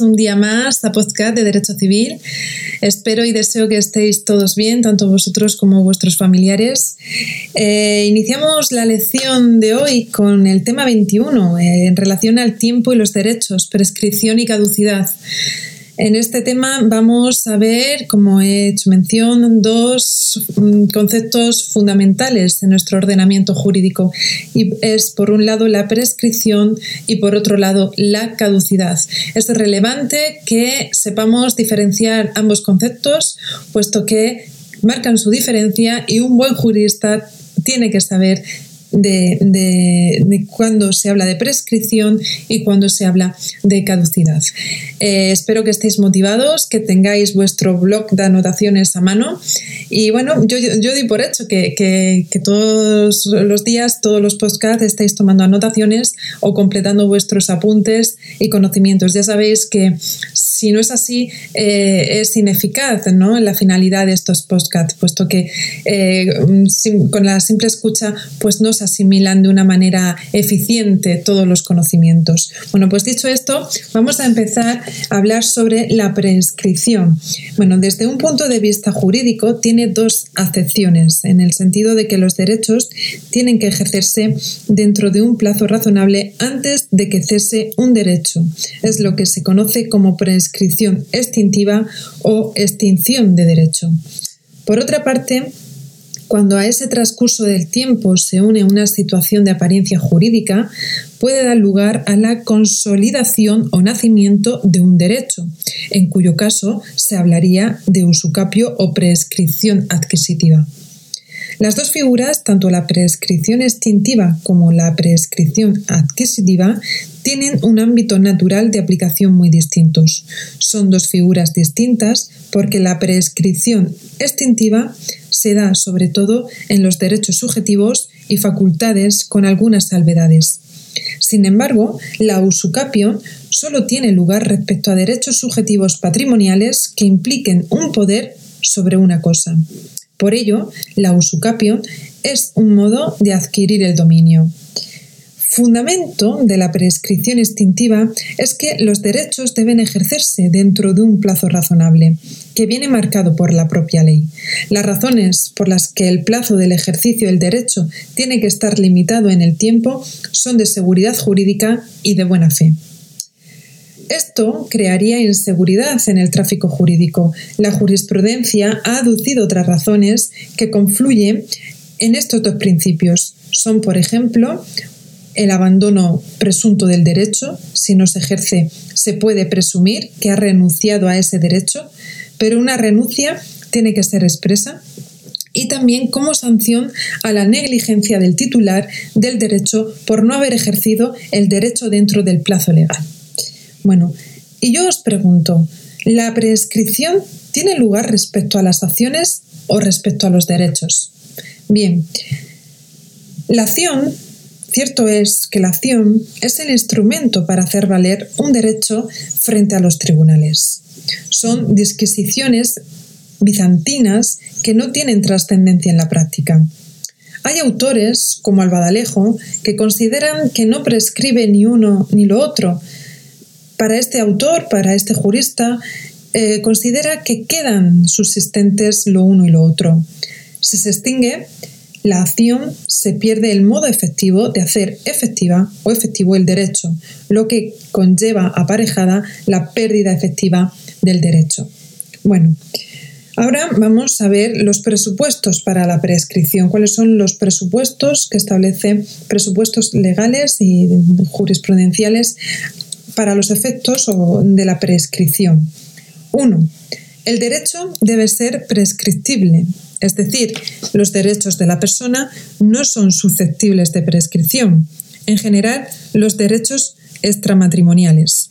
un día más a Podcast de Derecho Civil. Espero y deseo que estéis todos bien, tanto vosotros como vuestros familiares. Eh, iniciamos la lección de hoy con el tema 21 eh, en relación al tiempo y los derechos, prescripción y caducidad. En este tema vamos a ver, como he hecho mención, dos mm, conceptos fundamentales en nuestro ordenamiento jurídico y es por un lado la prescripción y por otro lado la caducidad. Es relevante que sepamos diferenciar ambos conceptos puesto que marcan su diferencia y un buen jurista tiene que saber de, de, cuando se habla de prescripción y cuando se habla de caducidad. Eh, espero que estéis motivados, que tengáis vuestro blog de anotaciones a mano y bueno, yo, yo, di por hecho que, que, que, todos los días, todos los podcasts estáis tomando anotaciones o completando vuestros apuntes y conocimientos. Ya sabéis que si no es así, eh, es ineficaz ¿no? la finalidad de estos podcasts, puesto que eh, con la simple escucha pues no se asimilan de una manera eficiente todos los conocimientos. Bueno, pues dicho esto, vamos a empezar a hablar sobre la prescripción. Bueno, desde un punto de vista jurídico tiene dos acepciones, en el sentido de que los derechos tienen que ejercerse dentro de un plazo razonable antes de que cese un derecho. Es lo que se conoce como prescripción prescripción extintiva o extinción de derecho. Por otra parte, cuando a ese transcurso del tiempo se une una situación de apariencia jurídica, puede dar lugar a la consolidación o nacimiento de un derecho, en cuyo caso se hablaría de usucapio o prescripción adquisitiva. Las dos figuras, tanto la prescripción extintiva como la prescripción adquisitiva, tienen un ámbito natural de aplicación muy distintos. Son dos figuras distintas porque la prescripción extintiva se da sobre todo en los derechos subjetivos y facultades con algunas salvedades. Sin embargo, la usucapión solo tiene lugar respecto a derechos subjetivos patrimoniales que impliquen un poder sobre una cosa. Por ello, la usucapión es un modo de adquirir el dominio. Fundamento de la prescripción extintiva es que los derechos deben ejercerse dentro de un plazo razonable, que viene marcado por la propia ley. Las razones por las que el plazo del ejercicio del derecho tiene que estar limitado en el tiempo son de seguridad jurídica y de buena fe. Esto crearía inseguridad en el tráfico jurídico. La jurisprudencia ha aducido otras razones que confluyen en estos dos principios. Son, por ejemplo, el abandono presunto del derecho. Si no se ejerce, se puede presumir que ha renunciado a ese derecho, pero una renuncia tiene que ser expresa y también como sanción a la negligencia del titular del derecho por no haber ejercido el derecho dentro del plazo legal. Bueno, y yo os pregunto, ¿la prescripción tiene lugar respecto a las acciones o respecto a los derechos? Bien, la acción, cierto es que la acción es el instrumento para hacer valer un derecho frente a los tribunales. Son disquisiciones bizantinas que no tienen trascendencia en la práctica. Hay autores, como Albadalejo, que consideran que no prescribe ni uno ni lo otro, para este autor, para este jurista, eh, considera que quedan subsistentes lo uno y lo otro. Si se extingue la acción, se pierde el modo efectivo de hacer efectiva o efectivo el derecho, lo que conlleva aparejada la pérdida efectiva del derecho. Bueno, ahora vamos a ver los presupuestos para la prescripción. ¿Cuáles son los presupuestos que establecen presupuestos legales y jurisprudenciales para los efectos de la prescripción. 1. El derecho debe ser prescriptible, es decir, los derechos de la persona no son susceptibles de prescripción. En general, los derechos extramatrimoniales.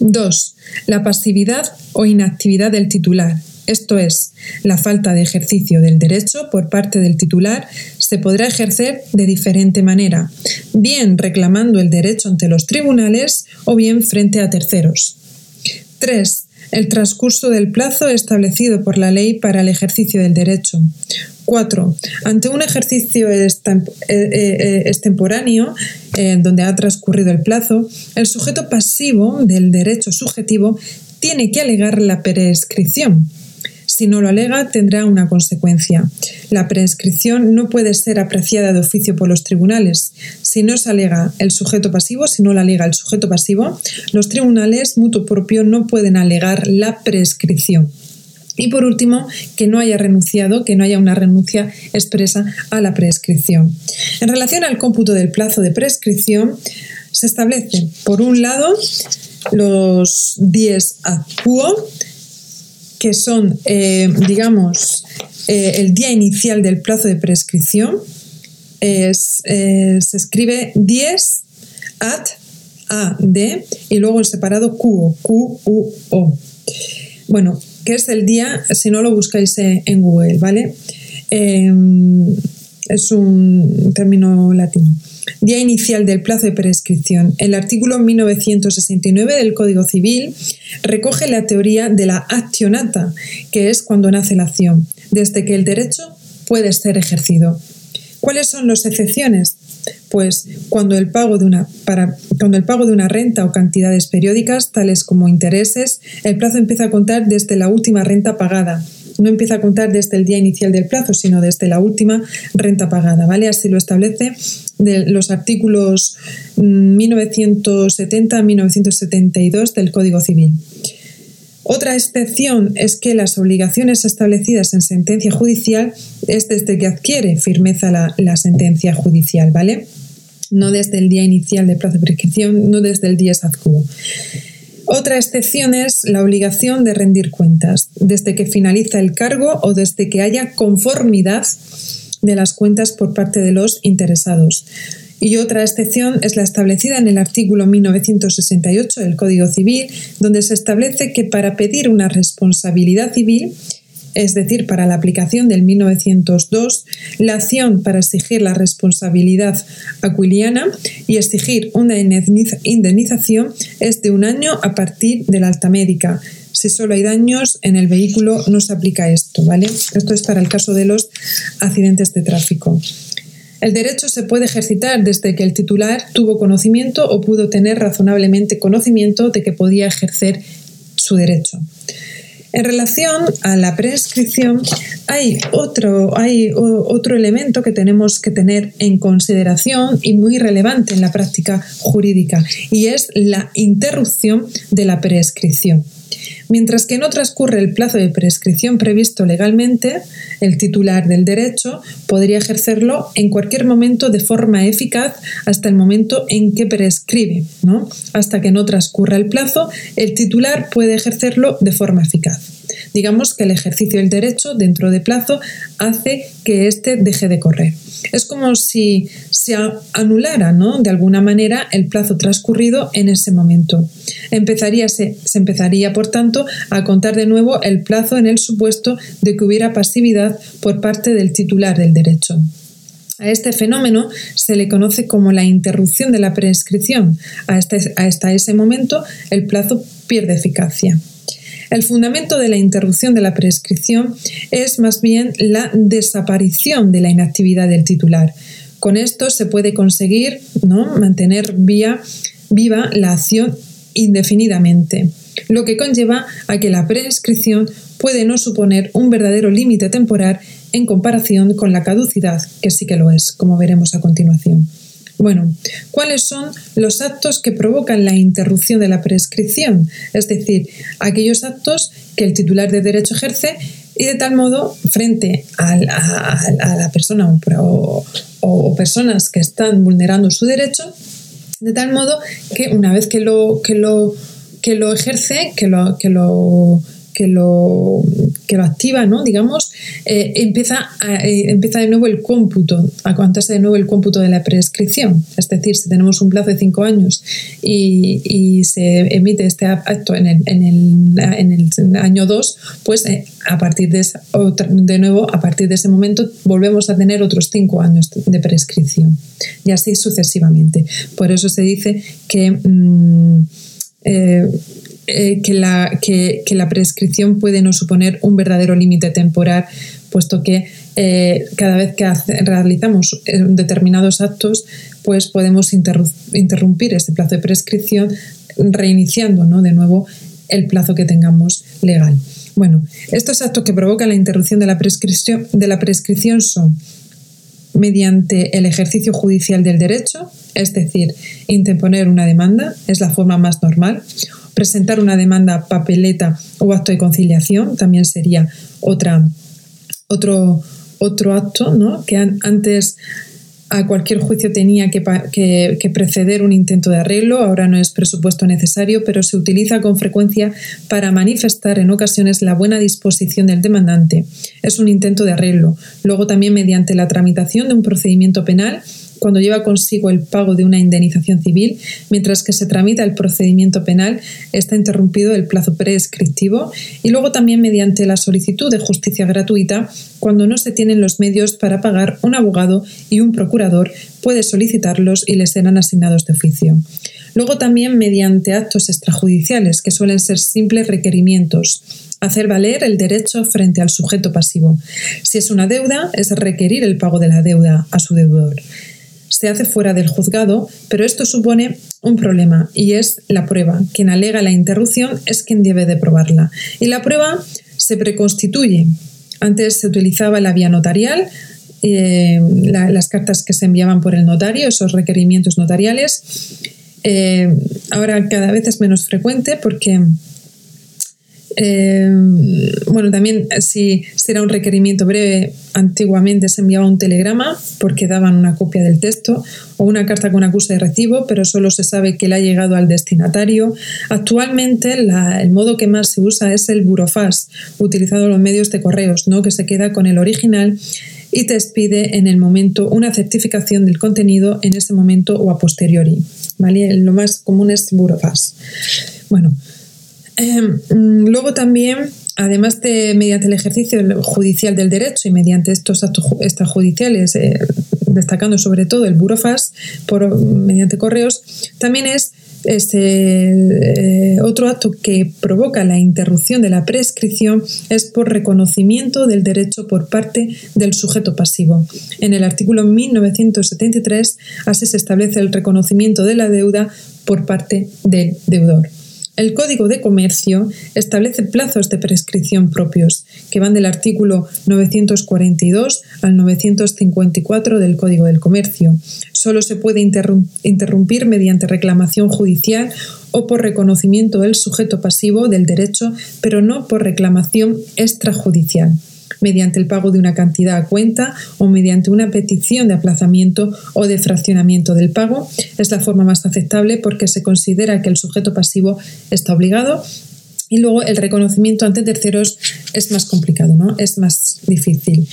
2. La pasividad o inactividad del titular, esto es, la falta de ejercicio del derecho por parte del titular, se podrá ejercer de diferente manera, bien reclamando el derecho ante los tribunales o bien frente a terceros. 3. el transcurso del plazo establecido por la ley para el ejercicio del derecho. 4. Ante un ejercicio eh, eh, extemporáneo, donde ha transcurrido el plazo, el sujeto pasivo del derecho subjetivo tiene que alegar la prescripción. Si no lo alega, tendrá una consecuencia. La prescripción no puede ser apreciada de oficio por los tribunales. Si no se alega el sujeto pasivo, si no la alega el sujeto pasivo, los tribunales mutuo propio no pueden alegar la prescripción. Y por último, que no haya renunciado, que no haya una renuncia expresa a la prescripción. En relación al cómputo del plazo de prescripción, se establece, por un lado, los 10 quo, que son, eh, digamos, eh, el día inicial del plazo de prescripción. Es, eh, se escribe 10 ad a, d y luego el separado Q, Q, U, O. Bueno, que es el día, si no lo buscáis en Google, ¿vale? es un término latino. Día inicial del plazo de prescripción. El artículo 1969 del Código Civil recoge la teoría de la accionata, que es cuando nace la acción, desde que el derecho puede ser ejercido. ¿Cuáles son las excepciones? Pues cuando el, pago de una, cuando el pago de una renta o cantidades periódicas, tales como intereses, el plazo empieza a contar desde la última renta pagada no empieza a contar desde el día inicial del plazo, sino desde la última renta pagada, ¿vale? Así lo establece los artículos 1970 a 1972 del Código Civil. Otra excepción es que las obligaciones establecidas en sentencia judicial es desde que adquiere firmeza la, sentencia judicial, ¿vale? No desde el día inicial de plazo de prescripción, no desde el día quo. Otra excepción es la obligación de rendir cuentas, desde que finaliza el cargo o desde que haya conformidad de las cuentas por parte de los interesados. Y otra excepción es la establecida en el artículo 1968 del Código Civil, donde se establece que para pedir una responsabilidad civil es decir, para la aplicación del 1902, la acción para exigir la responsabilidad aquiliana y exigir una indemnización es de un año a partir de la alta médica. Si solo hay daños en el vehículo, no se aplica esto, ¿vale? Esto es para el caso de los accidentes de tráfico. El derecho se puede ejercitar desde que el titular tuvo conocimiento o pudo tener razonablemente conocimiento de que podía ejercer su derecho. En relación a la prescripción, hay otro, hay otro elemento que tenemos que tener en consideración y muy relevante en la práctica jurídica, y es la interrupción de la prescripción. Mientras que no transcurre el plazo de prescripción previsto legalmente, el titular del derecho podría ejercerlo en cualquier momento de forma eficaz hasta el momento en que prescribe. ¿no? Hasta que no transcurra el plazo, el titular puede ejercerlo de forma eficaz. Digamos que el ejercicio del derecho dentro de plazo hace que éste deje de correr. Es como si se anulara, ¿no? De alguna manera el plazo transcurrido en ese momento. Empezaría, se, empezaría, por tanto, a contar de nuevo el plazo en el supuesto de que hubiera pasividad por parte del titular del derecho. A este fenómeno se le conoce como la interrupción de la prescripción. Hasta, hasta ese momento el plazo pierde eficacia. El fundamento de la interrupción de la prescripción es más bien la desaparición de la inactividad del titular. Con esto se puede conseguir ¿no? mantener vía, viva la acción indefinidamente, lo que conlleva a que la prescripción puede no suponer un verdadero límite temporal en comparación con la caducidad, que sí que lo es, como veremos a continuación. Bueno, ¿cuáles son los actos que provocan la interrupción de la prescripción? Es decir, aquellos actos que el titular de derecho ejerce y de tal modo, frente a, la persona o, o, personas que están vulnerando su derecho, de tal modo que una vez que lo, que lo, que lo ejerce, que lo, que lo que lo, que lo activa, ¿no? digamos, eh, empieza, eh, empieza de nuevo el cómputo, a contarse de nuevo el cómputo de la prescripción. Es decir, si tenemos un plazo de cinco años y, se emite este acto en el, en el, en el año 2, pues eh, a partir de, de nuevo, a partir de ese momento, volvemos a tener otros cinco años de prescripción y así sucesivamente. Por eso se dice que... Mm, que, la, que, la prescripción puede no suponer un verdadero límite temporal, puesto que eh, cada vez que realizamos eh, determinados actos, pues podemos interrumpir ese plazo de prescripción reiniciando ¿no? de nuevo el plazo que tengamos legal. Bueno, estos actos que provocan la interrupción de la prescripción, de la prescripción son mediante el ejercicio judicial del derecho, es decir, interponer una demanda, es la forma más normal. Presentar una demanda papeleta o acto de conciliación también sería otro, otro acto ¿no? que antes a cualquier juicio tenía que, preceder un intento de arreglo, ahora no es presupuesto necesario, pero se utiliza con frecuencia para manifestar en ocasiones la buena disposición del demandante. Es un intento de arreglo. Luego también mediante la tramitación de un procedimiento penal cuando lleva consigo el pago de una indemnización civil, mientras que se tramita el procedimiento penal, está interrumpido el plazo prescriptivo y luego también mediante la solicitud de justicia gratuita, cuando no se tienen los medios para pagar un abogado y un procurador puede solicitarlos y les serán asignados de oficio. Luego también mediante actos extrajudiciales, que suelen ser simples requerimientos hacer valer el derecho frente al sujeto pasivo. Si es una deuda, es requerir el pago de la deuda a su deudor se hace fuera del juzgado, pero esto supone un problema y es la prueba. Quien alega la interrupción es quien debe de probarla. Y la prueba se preconstituye. Antes se utilizaba la vía notarial, eh, las cartas que se enviaban por el notario, esos requerimientos notariales. Eh, ahora cada vez es menos frecuente porque eh, bueno, también si, era un requerimiento breve, antiguamente se enviaba un telegrama porque daban una copia del texto o una carta con acusa de recibo, pero solo se sabe que le ha llegado al destinatario. Actualmente el modo que más se usa es el burofax, utilizado en los medios de correos, ¿no? que se queda con el original y te expide en el momento una certificación del contenido en ese momento o a posteriori. ¿vale? Lo más común es burofax. Bueno, Em, mm, luego también, además de mediante el ejercicio judicial del derecho y mediante estos actos extrajudiciales, eh, destacando sobre todo el burofax por mediante correos, también es este, otro acto que provoca la interrupción de la prescripción es por reconocimiento del derecho por parte del sujeto pasivo. En el artículo 1973 así se establece el reconocimiento de la deuda por parte del deudor. El Código de Comercio establece plazos de prescripción propios, que van del artículo 942 al 954 del Código del Comercio. Solo se puede interrumpir mediante reclamación judicial o por reconocimiento del sujeto pasivo del derecho, pero no por reclamación extrajudicial mediante el pago de una cantidad a cuenta o mediante una petición de aplazamiento o de fraccionamiento del pago. Es la forma más aceptable porque se considera que el sujeto pasivo está obligado y luego el reconocimiento ante terceros es más complicado, ¿no? Es más difícil.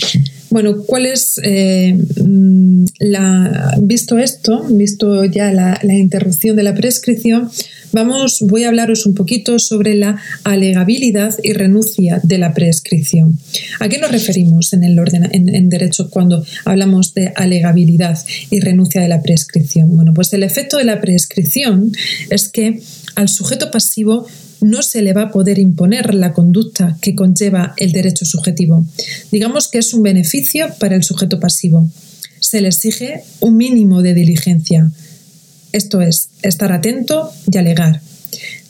Bueno, ¿cuál es eh, mm, la. Visto esto, visto ya la, la, interrupción de la prescripción, vamos, voy a hablaros un poquito sobre la alegabilidad y renuncia de la prescripción. ¿A qué nos referimos en el orden en, derecho cuando hablamos de alegabilidad y renuncia de la prescripción? Bueno, pues el efecto de la prescripción es que al sujeto pasivo no se le va a poder imponer la conducta que conlleva el derecho subjetivo. Digamos que es un beneficio para el sujeto pasivo. Se le exige un mínimo de diligencia, esto es, estar atento y alegar.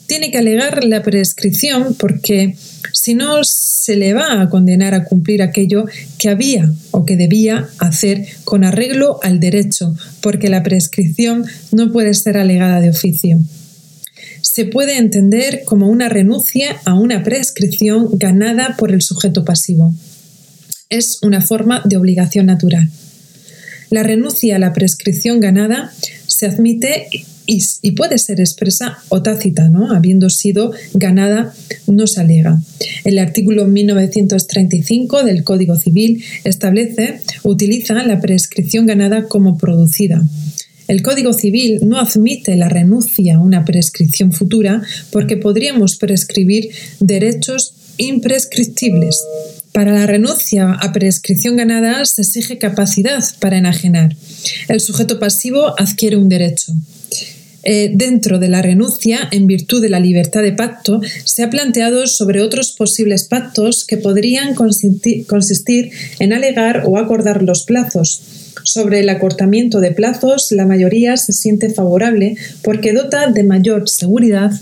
Tiene que alegar la prescripción porque si no se le va a condenar a cumplir aquello que había o que debía hacer con arreglo al derecho, porque la prescripción no puede ser alegada de oficio. Se puede entender como una renuncia a una prescripción ganada por el sujeto pasivo. Es una forma de obligación natural. La renuncia a la prescripción ganada se admite y, puede ser expresa o tácita, ¿no? Habiendo sido ganada, no se alega. El artículo 1935 del Código Civil establece, utiliza la prescripción ganada como producida. El Código Civil no admite la renuncia a una prescripción futura porque podríamos prescribir derechos imprescriptibles. Para la renuncia a prescripción ganada se exige capacidad para enajenar. El sujeto pasivo adquiere un derecho. eh, dentro de la renuncia, en virtud de la libertad de pacto, se ha planteado sobre otros posibles pactos que podrían consistir en alegar o acordar los plazos. Sobre el acortamiento de plazos, la mayoría se siente favorable porque dota de mayor seguridad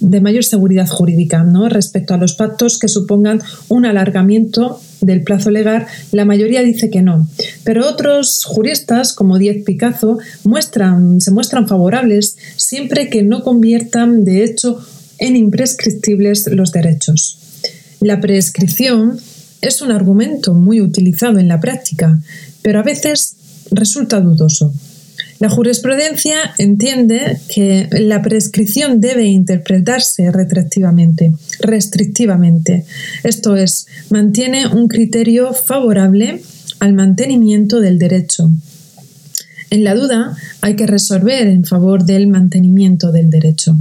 de mayor seguridad jurídica ¿no? respecto a los pactos que supongan un alargamiento del plazo legal, la mayoría dice que no. Pero otros juristas, como Diez Picazo, muestran, se muestran favorables siempre que no conviertan, de hecho, en imprescriptibles los derechos. La prescripción es un argumento muy utilizado en la práctica, pero a veces resulta dudoso. La jurisprudencia entiende que la prescripción debe interpretarse restrictivamente, restrictivamente. Esto es, mantiene un criterio favorable al mantenimiento del derecho. En la duda, hay que resolver en favor del mantenimiento del derecho.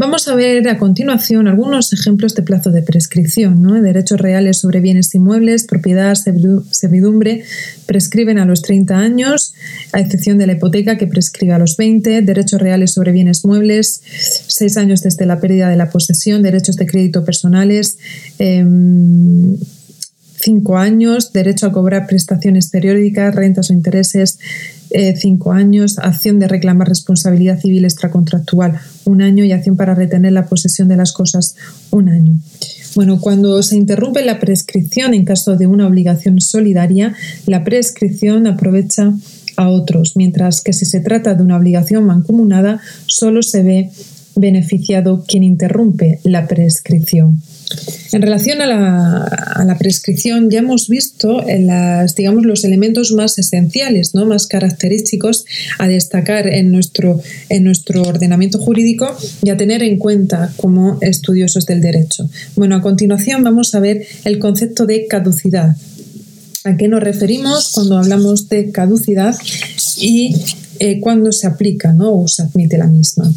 Vamos a ver a continuación algunos ejemplos de plazo de prescripción. ¿no? Derechos reales sobre bienes inmuebles, propiedad, servidumbre, prescriben a los 30 años, a excepción de la hipoteca que prescribe a los 20. Derechos reales sobre bienes muebles, 6 años desde la pérdida de la posesión. Derechos de crédito personales. Em, cinco años, derecho a cobrar prestaciones periódicas, rentas o intereses, eh, cinco años, acción de reclamar responsabilidad civil extracontractual, un año y acción para retener la posesión de las cosas, un año. Bueno, cuando se interrumpe la prescripción en caso de una obligación solidaria, la prescripción aprovecha a otros, mientras que si se trata de una obligación mancomunada, solo se ve beneficiado quien interrumpe la prescripción. En relación a la, prescripción, ya hemos visto digamos, los elementos más esenciales, ¿no? más característicos a destacar en nuestro, en nuestro ordenamiento jurídico y a tener en cuenta como estudiosos del derecho. Bueno, a continuación vamos a ver el concepto de caducidad. ¿A qué nos referimos cuando hablamos de caducidad y eh, cuándo se aplica ¿no? o se admite la misma?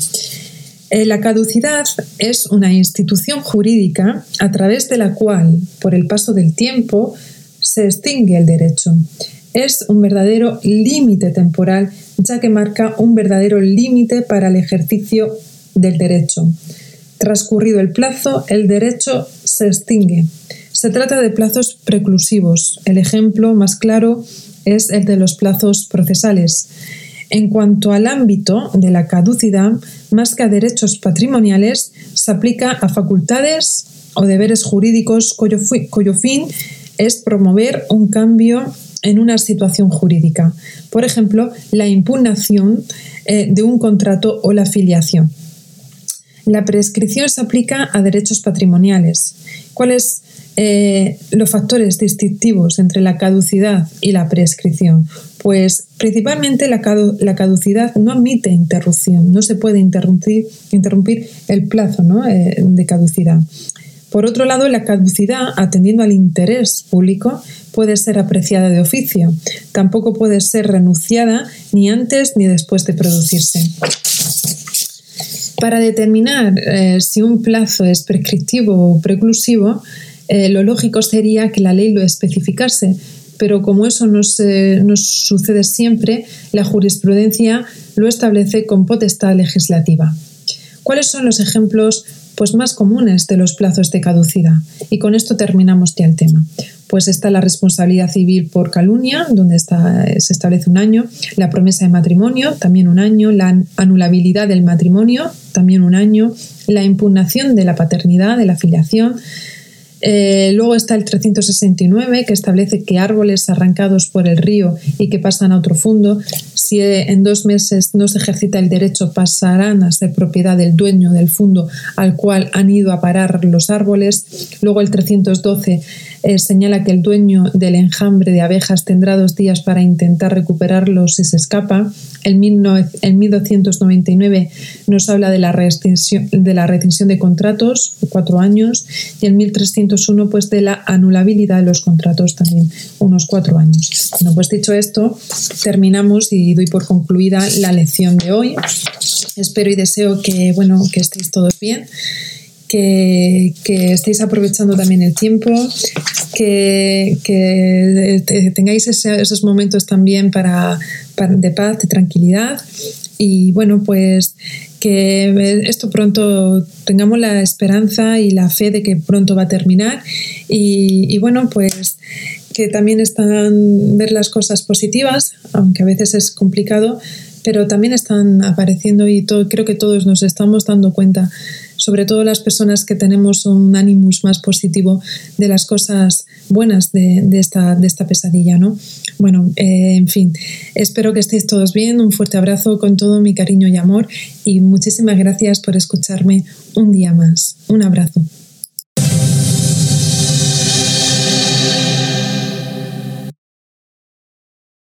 Eh, la caducidad es una institución jurídica a través de la cual, por el paso del tiempo, se extingue el derecho. Es un verdadero límite temporal, ya que marca un verdadero límite para el ejercicio del derecho. Transcurrido el plazo, el derecho se extingue. Se trata de plazos preclusivos. El ejemplo más claro es el de los plazos procesales. En cuanto al ámbito de la caducidad, más que a derechos patrimoniales, se aplica a facultades o deberes jurídicos cuyo, fin es promover un cambio en una situación jurídica. Por ejemplo, la impugnación eh, de un contrato o la filiación. La prescripción se aplica a derechos patrimoniales. ¿Cuáles eh, los factores distintivos entre la caducidad y la prescripción? Pues principalmente la, caducidad no admite interrupción, no se puede interrumpir, el plazo eh, de caducidad. Por otro lado, la caducidad, atendiendo al interés público, puede ser apreciada de oficio. Tampoco puede ser renunciada ni antes ni después de producirse. Para determinar eh, si un plazo es prescriptivo o preclusivo, eh, lo lógico sería que la ley lo especificase, pero como eso no, sucede siempre, la jurisprudencia lo establece con potestad legislativa. ¿Cuáles son los ejemplos pues, más comunes de los plazos de caducidad? Y con esto terminamos ya el tema. Pues está la responsabilidad civil por calumnia, donde se establece un año, la promesa de matrimonio, también un año, la anulabilidad del matrimonio, también un año, la impugnación de la paternidad, de la filiación, eh, luego está el 369, que establece que árboles arrancados por el río y que pasan a otro fondo, si en dos meses no se ejercita el derecho, pasarán a ser propiedad del dueño del fondo al cual han ido a parar los árboles. Luego el 312 eh, señala que el dueño del enjambre de abejas tendrá dos días para intentar recuperarlos si se escapa. El, 1299 nos habla de la, retención de la de contratos, cuatro años, y el 1301 pues de la anulabilidad de los contratos también, unos cuatro años. Bueno, pues dicho esto, terminamos y doy por concluida la lección de hoy. Espero y deseo que, bueno, que estéis todos bien que, estéis aprovechando también el tiempo, que, tengáis esos momentos también para, de paz, de tranquilidad. Y bueno, pues que esto pronto tengamos la esperanza y la fe de que pronto va a terminar. Y, bueno, pues que también están ver las cosas positivas, aunque a veces es complicado, pero también están apareciendo y todo, creo que todos nos estamos dando cuenta sobre todo las personas que tenemos un ánimos más positivo de las cosas buenas de, esta, de esta pesadilla, ¿no? Bueno, eh, en fin, espero que estéis todos bien, un fuerte abrazo con todo mi cariño y amor y muchísimas gracias por escucharme un día más. Un abrazo.